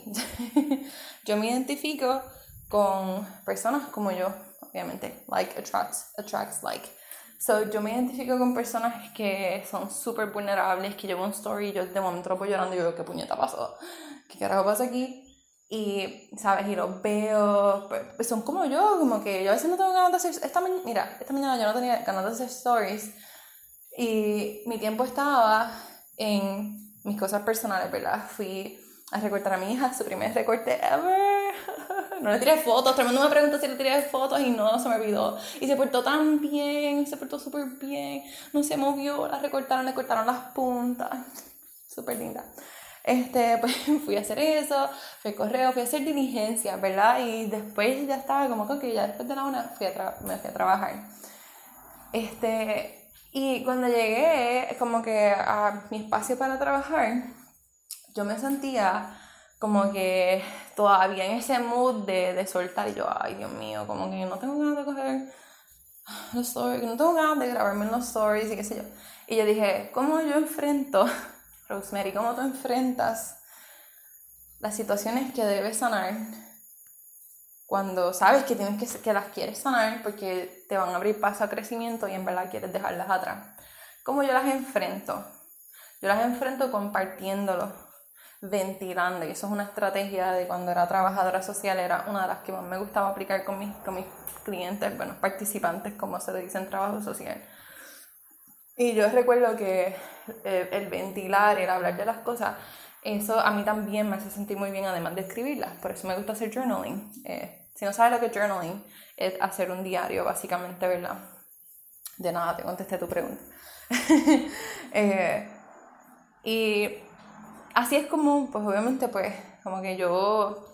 yo me identifico con personas como yo, obviamente. Like attracts, attracts like. So, yo me identifico con personas que son súper vulnerables, que llevo un story y yo de momento lo voy llorando y yo, ¿qué puñeta pasó? ¿Qué carajo pasa aquí? Y, ¿sabes? Y los veo, pues son como yo, como que yo a veces no tengo ganas de hacer, esta mira, esta mañana yo no tenía ganas de hacer stories y mi tiempo estaba en mis cosas personales, ¿verdad? Fui a recortar a mi hija, su primer recorte ever. No le tiré fotos, todo el mundo me pregunta si le tiré fotos y no, se me olvidó. Y se portó tan bien, se portó súper bien, no se movió, la recortaron, le cortaron las puntas. Súper linda. Este, pues fui a hacer eso, fui a correo, fui a hacer diligencia, ¿verdad? Y después ya estaba como que ya después de la una fui a me fui a trabajar. Este, y cuando llegué como que a mi espacio para trabajar, yo me sentía como que todavía en ese mood de, de soltar y yo, ay Dios mío, como que no tengo ganas de coger los stories, no tengo ganas de grabarme los stories y qué sé yo. Y yo dije, ¿cómo yo enfrento, Rosemary, cómo tú enfrentas las situaciones que debes sanar cuando sabes que, tienes que, que las quieres sanar porque te van a abrir paso a crecimiento y en verdad quieres dejarlas atrás? ¿Cómo yo las enfrento? Yo las enfrento compartiéndolo, ventilando. Y eso es una estrategia de cuando era trabajadora social, era una de las que más me gustaba aplicar con mis, con mis clientes, bueno, participantes, como se le dice en trabajo social. Y yo recuerdo que eh, el, ventilar, el hablar de las cosas, eso a mí también me hace sentir muy bien, además de escribirlas. Por eso me gusta hacer journaling. Eh, si no sabes lo que es journaling, es hacer un diario, básicamente, ¿verdad? De nada, te contesté tu pregunta. Eh, y así es como, pues obviamente, pues, como que yo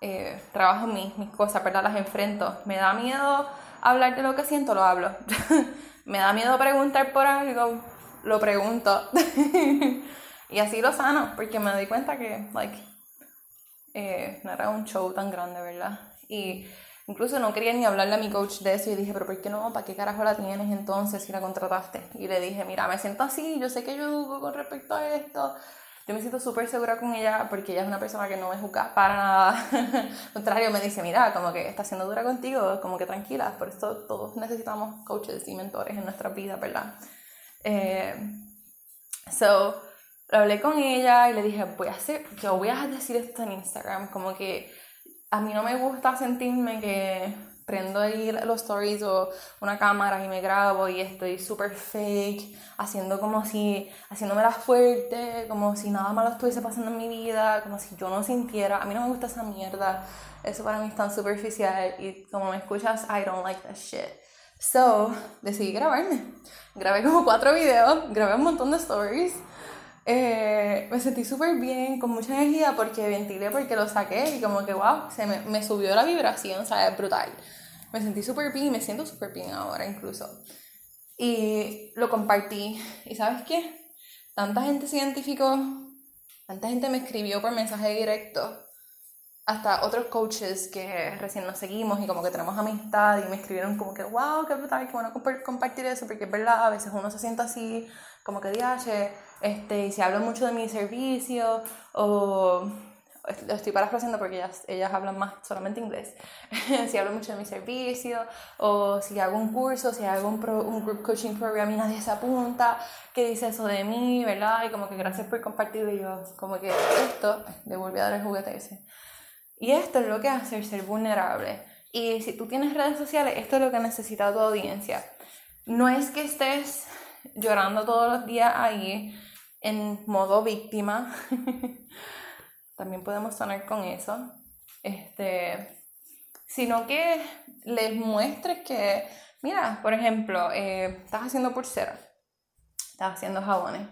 eh, trabajo mis, mis cosas, ¿verdad? Las enfrento. Me da miedo hablar de lo que siento, lo hablo. me da miedo preguntar por algo, lo pregunto. y así lo sano, porque me doy cuenta que, like, eh, no era un show tan grande, ¿verdad? Y incluso no quería ni hablarle a mi coach de eso y dije, pero ¿por qué no? ¿Para qué carajo la tienes entonces si la contrataste? Y le dije, mira, me siento así, yo sé que yo dudo con respecto a esto, yo me siento súper segura con ella porque ella es una persona que no me juzga para nada. Al contrario, me dice, mira, como que está siendo dura contigo, como que tranquila. Por eso todos necesitamos coaches y mentores en nuestra vida, ¿verdad? Eh, so, hablé con ella y le dije, voy a hacer, yo voy a decir esto en Instagram, como que a mí no me gusta sentirme que prendo ahí los stories o una cámara y me grabo y estoy súper fake, haciendo como si, haciéndome la fuerte, como si nada malo estuviese pasando en mi vida, como si yo no sintiera, a mí no me gusta esa mierda, eso para mí es tan superficial y como me escuchas, I don't like that shit. So, decidí grabarme. Grabé como cuatro videos, grabé un montón de stories eh, me sentí súper bien, con mucha energía, porque ventilé, porque lo saqué y como que, wow, se me, me subió la vibración, o sea, es brutal. Me sentí súper bien y me siento súper bien ahora incluso. Y lo compartí. ¿Y sabes qué? Tanta gente se identificó, tanta gente me escribió por mensaje directo, hasta otros coaches que recién nos seguimos y como que tenemos amistad y me escribieron como que, wow, qué brutal, qué bueno compartir eso, porque es verdad, a veces uno se siente así, como que, diache, este, si hablo mucho de mi servicio o lo estoy parafraseando porque ellas, ellas hablan más solamente inglés, si hablo mucho de mi servicio, o si hago un curso, si hago un, un group coaching program y nadie se apunta, ¿qué dice eso de mí, verdad? Y como que gracias por compartirlo y yo, como que esto, le a dar el juguete ese. Y esto es lo que hace ser vulnerable. Y si tú tienes redes sociales, esto es lo que necesita tu audiencia. No es que estés llorando todos los días ahí en modo víctima. También podemos sonar con eso. Este, sino que les muestres que, mira, por ejemplo, eh, estás haciendo pulsera, estás haciendo jabones,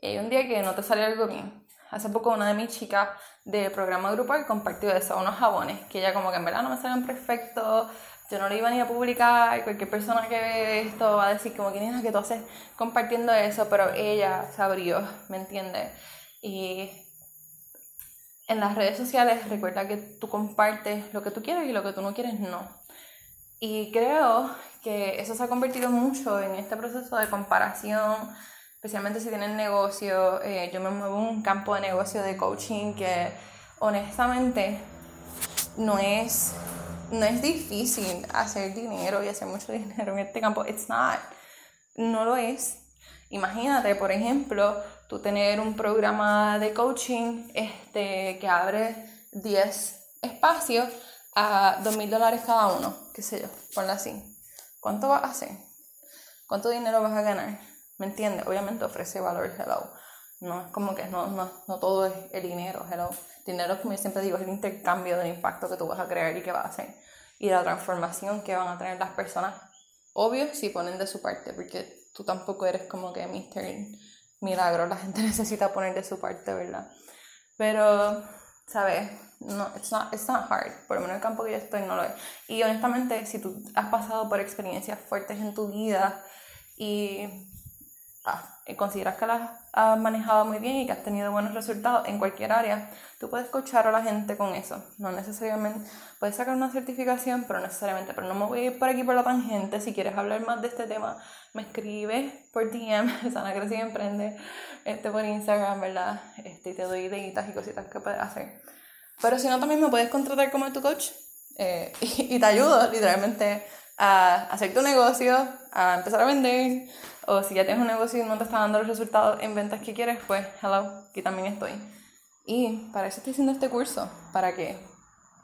y hay un día que no te sale algo bien. Hace poco una de mis chicas de programa grupal compartió eso, unos jabones, que ella como que en verdad no me salen perfectos, yo no lo iba ni a publicar, cualquier persona que ve esto va a decir como que que tú haces compartiendo eso, pero ella se abrió, ¿me entiendes? Y en las redes sociales recuerda que tú compartes lo que tú quieres y lo que tú no quieres no. Y creo que eso se ha convertido mucho en este proceso de comparación, especialmente si tienes negocio. Eh, yo me muevo en un campo de negocio de coaching que honestamente no es, no es difícil hacer dinero y hacer mucho dinero en este campo. It's not. No lo es. Imagínate, por ejemplo, tú tener un programa de coaching este, que abre 10 espacios a 2 mil dólares cada uno, qué sé yo, ponlo así. ¿Cuánto vas a hacer? ¿Cuánto dinero vas a ganar? ¿Me entiendes? Obviamente ofrece valor, hello. No es como que no, no, no todo es el dinero, hello. Dinero, como yo siempre digo, es el intercambio del impacto que tú vas a crear y que vas a hacer. Y la transformación que van a tener las personas. Obvio, si ponen de su parte, porque tú tampoco eres como que Mr milagro la gente necesita poner de su parte, ¿verdad? Pero, ¿sabes? No, it's not, it's not hard. Por lo menos el campo que yo estoy no lo es. Y honestamente, si tú has pasado por experiencias fuertes en tu vida y consideras que las has manejado muy bien y que has tenido buenos resultados en cualquier área, tú puedes coachar a la gente con eso. No necesariamente, puedes sacar una certificación, pero necesariamente, pero no me voy a ir por aquí por la tangente. Si quieres hablar más de este tema, me escribes por DM, Sana Crecida Emprende, este, por Instagram, ¿verdad? Este, y te doy ideitas y cositas que puedes hacer. Pero si no, también me puedes contratar como tu coach eh, y, y te ayudo literalmente a hacer tu negocio, a empezar a vender, o si ya tienes un negocio y no te está dando los resultados en ventas que quieres, pues hello, aquí también estoy. Y para eso estoy haciendo este curso, para que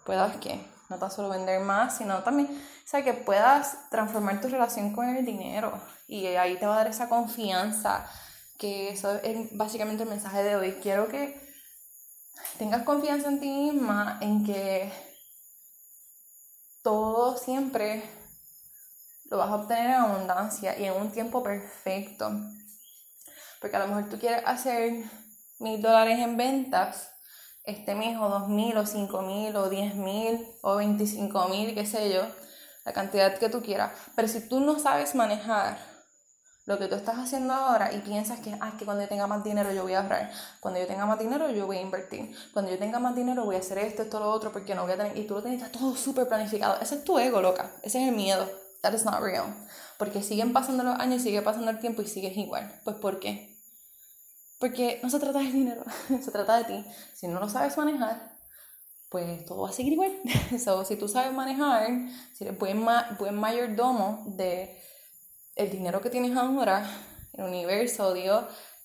puedas que no tan solo vender más, sino también, o sea, que puedas transformar tu relación con el dinero y ahí te va a dar esa confianza, que eso es básicamente el mensaje de hoy. Quiero que tengas confianza en ti misma, en que todo siempre lo vas a obtener en abundancia y en un tiempo perfecto. Porque a lo mejor tú quieres hacer mil dólares en ventas este mes o dos mil o cinco mil o diez mil o veinticinco mil, qué sé yo, la cantidad que tú quieras. Pero si tú no sabes manejar lo que tú estás haciendo ahora y piensas que, ah, que cuando yo tenga más dinero yo voy a ahorrar, cuando yo tenga más dinero yo voy a invertir, cuando yo tenga más dinero voy a hacer esto, esto, lo otro, porque no voy a tener, y tú lo tienes todo súper planificado. Ese es tu ego, loca, ese es el miedo. That is not real. Porque siguen pasando los años, sigue pasando el tiempo y sigues igual. Pues ¿por qué? Porque no se trata de dinero, se trata de ti. Si no lo sabes manejar, pues todo va a seguir igual. so, si tú sabes manejar, si eres buen, ma buen mayordomo de el dinero que tienes ahora, el universo, Dios,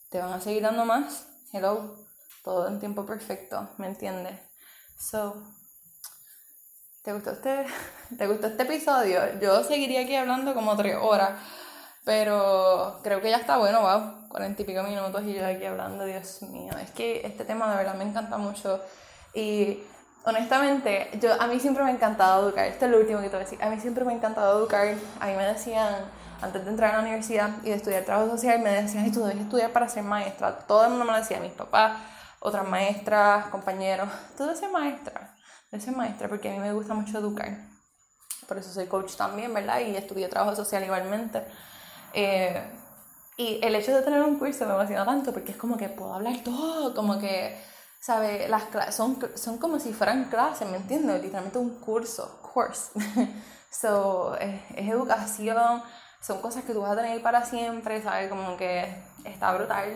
te van a seguir dando más. Hello, todo en tiempo perfecto, ¿me entiendes? So, ¿te gustó este, ¿te gustó este episodio? Yo seguiría aquí hablando como tres horas, pero creo que ya está bueno, wow, cuarenta y pico minutos y yo aquí hablando, Dios mío, es que este tema de verdad me encanta mucho y honestamente, yo, a mí siempre me ha encantado educar, esto es lo último que te voy a decir, a mí siempre me ha encantado educar, a mí me decían antes de entrar a la universidad y de estudiar trabajo social, me decían, tú debes estudiar para ser maestra. Todo el mundo me lo decía, mis papás, otras maestras, compañeros, tú debes ser maestra, debes ser maestra porque a mí me gusta mucho educar. Por eso soy coach también, ¿verdad? Y estudié trabajo social igualmente. Eh, y el hecho de tener un curso me emociona tanto porque es como que puedo hablar todo, como que, ¿sabes? Las clases son, son como si fueran clases, ¿me entiendes? Literalmente un curso, course. so, es, es educación son cosas que tú vas a tener para siempre, ¿sabes? Como que está brutal,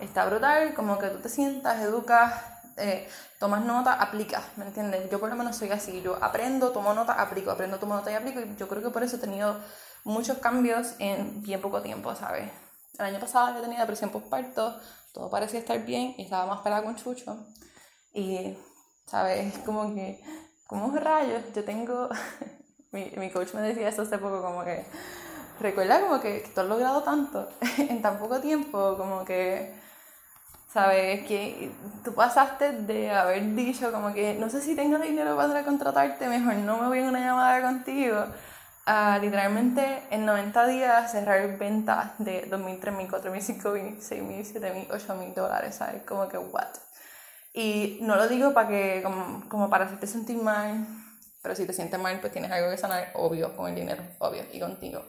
está brutal, como que tú te sientas, educas, eh, tomas nota, aplicas, ¿me entiendes? Yo por lo menos soy así, yo aprendo, tomo nota, aplico, aprendo, tomo nota y aplico, y yo creo que por eso he tenido muchos cambios en bien poco tiempo, ¿sabes? El año pasado yo tenía depresión postparto, todo parecía estar bien y estaba más pelada con Chucho. Y, ¿sabes? Como que, como rayos, yo tengo. mi, mi coach me decía eso hace poco, como que recuerda como que, que tú has logrado tanto en tan poco tiempo, como que, ¿sabes? Que tú pasaste de haber dicho como que no sé si tengo dinero para contratarte, mejor no me voy a una llamada contigo, a literalmente en 90 días cerrar ventas de 2.000, 3.000, 4.000, 5.000, 6.000, 7.000, 8.000 dólares, ¿sabes? Como que, what? Y no lo digo para que, como, como para hacerte sentir mal, pero si te sientes mal, pues tienes algo que sanar, obvio, con el dinero, obvio, y contigo.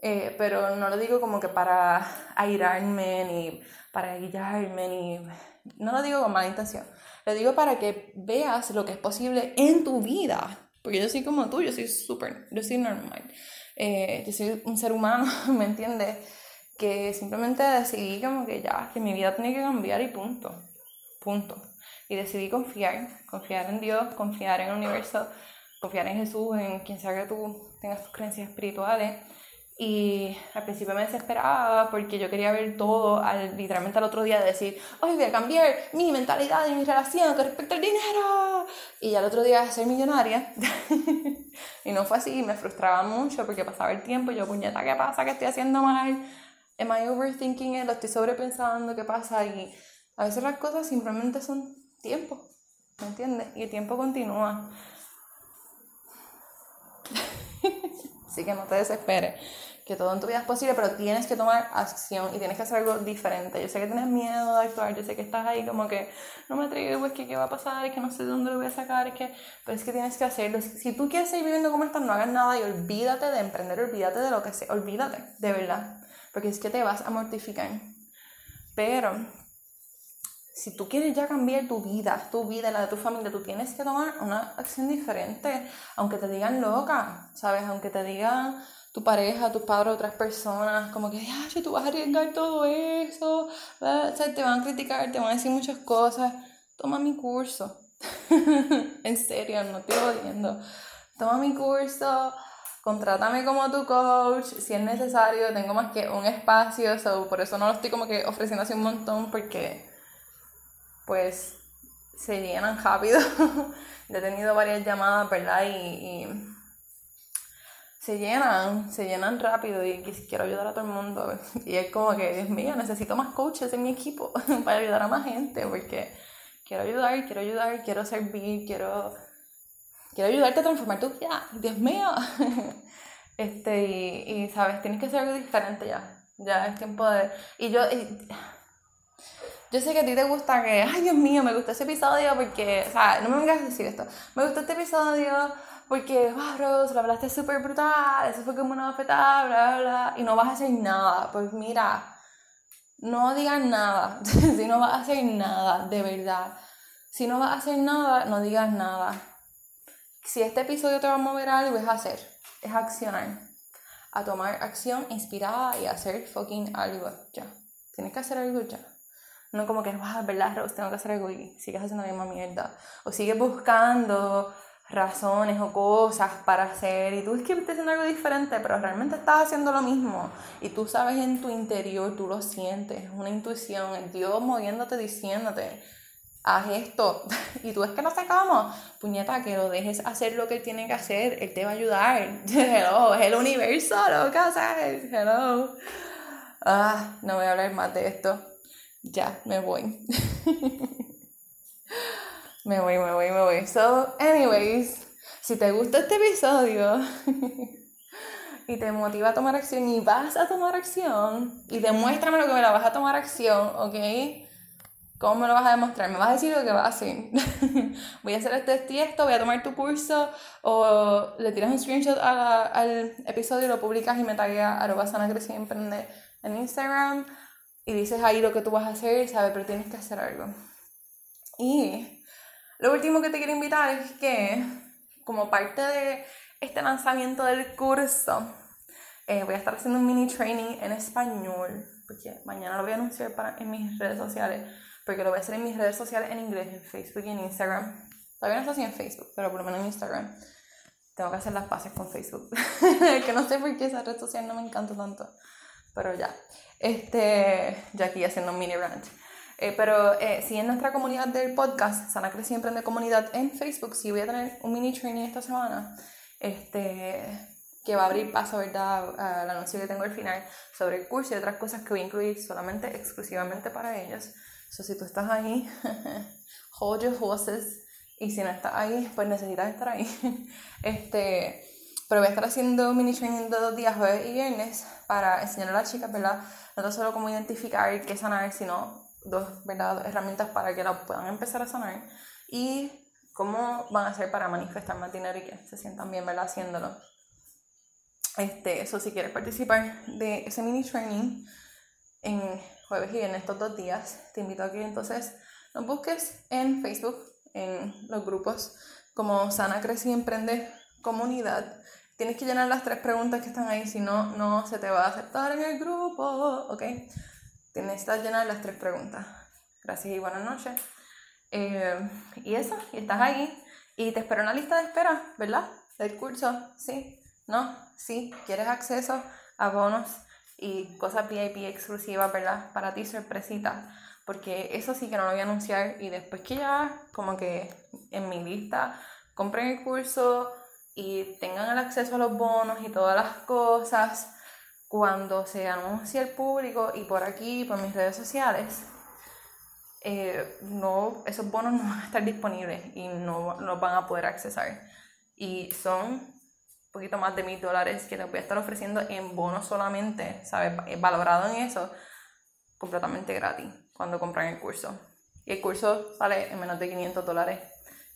Eh, pero no lo digo como que para airarme ni para guiarme ni... No lo digo con mala intención. Lo digo para que veas lo que es posible en tu vida. Porque yo soy como tú, yo soy súper, yo soy normal. Eh, yo soy un ser humano, ¿me entiendes? Que simplemente decidí como que ya, que mi vida tiene que cambiar y punto. Punto. Y decidí confiar, confiar en Dios, confiar en el universo, confiar en Jesús, en quien sea que tú tengas tus creencias espirituales y al principio me desesperaba porque yo quería ver todo al, literalmente al otro día decir, hoy voy a cambiar mi mentalidad y mi relación con respecto al dinero. Y al otro día ser millonaria. y no fue así, me frustraba mucho porque pasaba el tiempo y yo, puñeta, ¿qué pasa? ¿Qué estoy haciendo mal? Am I overthinking it? ¿Lo estoy sobrepensando? ¿Qué pasa? Y a veces las cosas simplemente son tiempo, ¿me entiendes? Y el tiempo continúa. Así que no te desesperes que todo en tu vida es posible, pero tienes que tomar acción y tienes que hacer algo diferente. Yo sé que tienes miedo de actuar, yo sé que estás ahí como que no me atrevo, es que qué va a pasar, es que no sé de dónde lo voy a sacar, es que, pero es que tienes que hacerlo. Si tú quieres seguir viviendo como estás, no hagas nada y olvídate de emprender, olvídate de lo que sea, olvídate, de verdad, porque es que te vas a mortificar. Pero si tú quieres ya cambiar tu vida, tu vida, la de tu familia, tú tienes que tomar una acción diferente, aunque te digan loca, ¿sabes? Aunque te digan tu pareja, tus padres, otras personas, como que, ay, tú vas a arriesgar todo eso, o te van a criticar, te van a decir muchas cosas. Toma mi curso. en serio, no estoy jodiendo. Toma mi curso, contrátame como tu coach, si es necesario, tengo más que un espacio, so, por eso no lo estoy como que ofreciendo así un montón, porque pues se llenan rápido. he tenido varias llamadas, ¿verdad? y se llenan, se llenan rápido y quiero ayudar a todo el mundo. Y es como que, Dios mío, necesito más coaches en mi equipo para ayudar a más gente, porque quiero ayudar, quiero ayudar, quiero servir, quiero, quiero ayudarte a transformar tu vida. Dios mío. Este, y, sabes, tienes que algo diferente ya. Ya es tiempo de. Y yo. Yo sé que a ti te gusta que, ay Dios mío, me gustó ese episodio porque, o sea, no me vengas a decir esto. Me gustó este episodio porque, wow, Rose, lo hablaste súper brutal, eso fue como una bofetada, bla, bla, y no vas a hacer nada. Pues mira, no digas nada, si no vas a hacer nada, de verdad. Si no vas a hacer nada, no digas nada. Si este episodio te va a mover algo, es hacer, es accionar. A tomar acción inspirada y hacer fucking algo ya. Tienes que hacer algo ya. No como que, wow, verdad, Rose, tengo que hacer algo y sigues haciendo la misma mierda. O sigues buscando razones o cosas para hacer y tú es que estás haciendo algo diferente, pero realmente estás haciendo lo mismo y tú sabes en tu interior, tú lo sientes, es una intuición, el Dios moviéndote, diciéndote, haz esto y tú es que no sé cómo, puñeta, que lo dejes hacer lo que él tiene que hacer, él te va a ayudar, hello, es el universo, loca, ¿sabes? Hello. Ah, no voy a hablar más de esto, ya, me voy. Me voy, me voy, me voy. So, anyways, si te gusta este episodio y te motiva a tomar acción y vas a tomar acción y demuéstrame lo que me la vas a tomar acción, ¿ok? ¿Cómo me lo vas a demostrar? Me vas a decir lo que vas a hacer. voy a hacer este y esto, voy a tomar tu curso o le tiras un screenshot al episodio, lo publicas y me tagueas arroba sana emprende en Instagram y dices ahí lo que tú vas a hacer, ¿sabes? Pero tienes que hacer algo. Y lo último que te quiero invitar es que, como parte de este lanzamiento del curso, eh, voy a estar haciendo un mini training en español, porque mañana lo voy a anunciar para, en mis redes sociales, porque lo voy a hacer en mis redes sociales en inglés, en Facebook y en Instagram. Todavía no está así en Facebook, pero por lo menos en Instagram. Tengo que hacer las pases con Facebook. que no sé por qué esa red social no me encanta tanto. Pero ya. Este, ya aquí haciendo un mini rant. Eh, pero eh, si en nuestra comunidad del podcast, Sana Crece y Emprende Comunidad en Facebook, sí voy a tener un mini training esta semana, este, que va a abrir paso, ¿verdad?, al anuncio que tengo al final sobre el curso y otras cosas que voy a incluir solamente, exclusivamente para ellos. So, si tú estás ahí, hold your horses. Y si no estás ahí, pues necesitas estar ahí. este, pero voy a estar haciendo mini training de dos días, jueves y viernes, para enseñar a las chicas, ¿verdad? No solo cómo identificar qué sanar, sino dos ¿verdad? herramientas para que la puedan empezar a sanar y cómo van a hacer para manifestar más dinero y que se sientan bien ¿verdad? haciéndolo. Este, eso si quieres participar de ese mini training en jueves y en estos dos días, te invito a que entonces nos busques en Facebook, en los grupos como Sana Crece y Emprende Comunidad. Tienes que llenar las tres preguntas que están ahí, si no, no se te va a aceptar en el grupo, ¿ok? necesitas llenar las tres preguntas. Gracias y buenas noches. Eh, y eso, y estás ahí. Y te espero en la lista de espera, ¿verdad? Del curso, sí, no, sí. ¿Quieres acceso a bonos y cosas VIP exclusivas, ¿verdad? Para ti, sorpresita. Porque eso sí que no lo voy a anunciar. Y después que ya, como que en mi lista, compren el curso y tengan el acceso a los bonos y todas las cosas cuando se anuncie el público y por aquí, por mis redes sociales, eh, no, esos bonos no van a estar disponibles y no los van a poder accesar. Y son poquito más de mil dólares que les voy a estar ofreciendo en bonos solamente, ¿sabes? Valorado en eso, completamente gratis cuando compran el curso. Y el curso sale en menos de 500 dólares.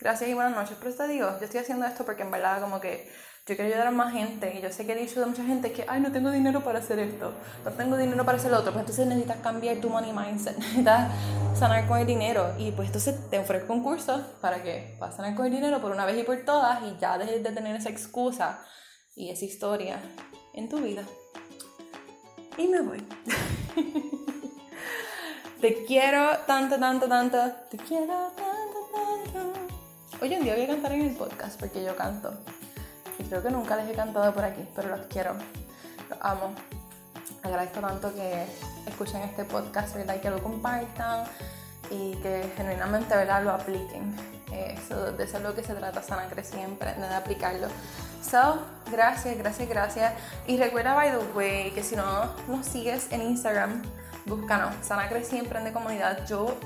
Gracias y buenas noches. Pero te digo, yo estoy haciendo esto porque en verdad como que yo quiero ayudar a más gente y yo sé que he dicho de mucha gente que, ay, no tengo dinero para hacer esto, no tengo dinero para hacer lo otro, pues entonces necesitas cambiar tu money mindset, necesitas sanar con el dinero y pues entonces te ofrezco un curso para que puedas sanar con el dinero por una vez y por todas y ya dejes de tener esa excusa y esa historia en tu vida. Y me voy. te quiero tanto, tanto, tanto, te quiero tanto. Hoy un día voy a cantar en el podcast porque yo canto creo que nunca les he cantado por aquí, pero los quiero, los amo. Agradezco tanto que escuchen este podcast, ¿verdad? Y que lo compartan y que genuinamente, ¿verdad? Lo apliquen. Eso, de eso es lo que se trata Sanacre siempre, de aplicarlo. So, gracias, gracias, gracias. Y recuerda, by the way, que si no nos sigues en Instagram, búscanos. Sanacre siempre en de comunidad. Yo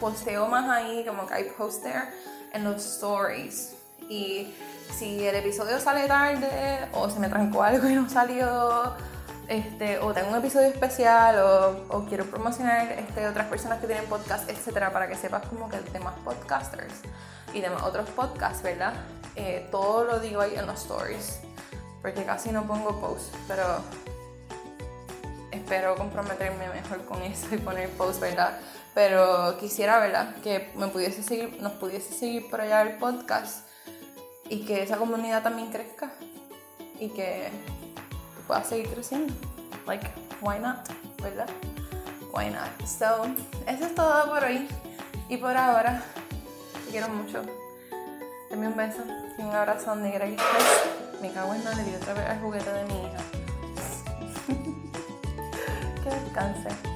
posteo más ahí, como que hay poster en los stories. Y si el episodio sale tarde o se me trancó algo y no salió, este, o tengo un episodio especial o, quiero promocionar este, otras personas que tienen podcast, etcétera, para que sepas como que demás podcasters y demás otros podcasts, ¿verdad? Eh, todo lo digo ahí en los stories, porque casi no pongo posts, pero espero comprometerme mejor con eso y poner posts, ¿verdad? Pero quisiera, ¿verdad? Que me pudiese seguir, nos pudiese seguir por allá el podcast y que esa comunidad también crezca y que pueda seguir creciendo. Like, why not? ¿Verdad? Why not? So, eso es todo por hoy y por ahora. Te quiero mucho. Dame un beso y un abrazo donde quiera que estés. Me cago en nada, le otra vez el juguete de mi hija. que descanse.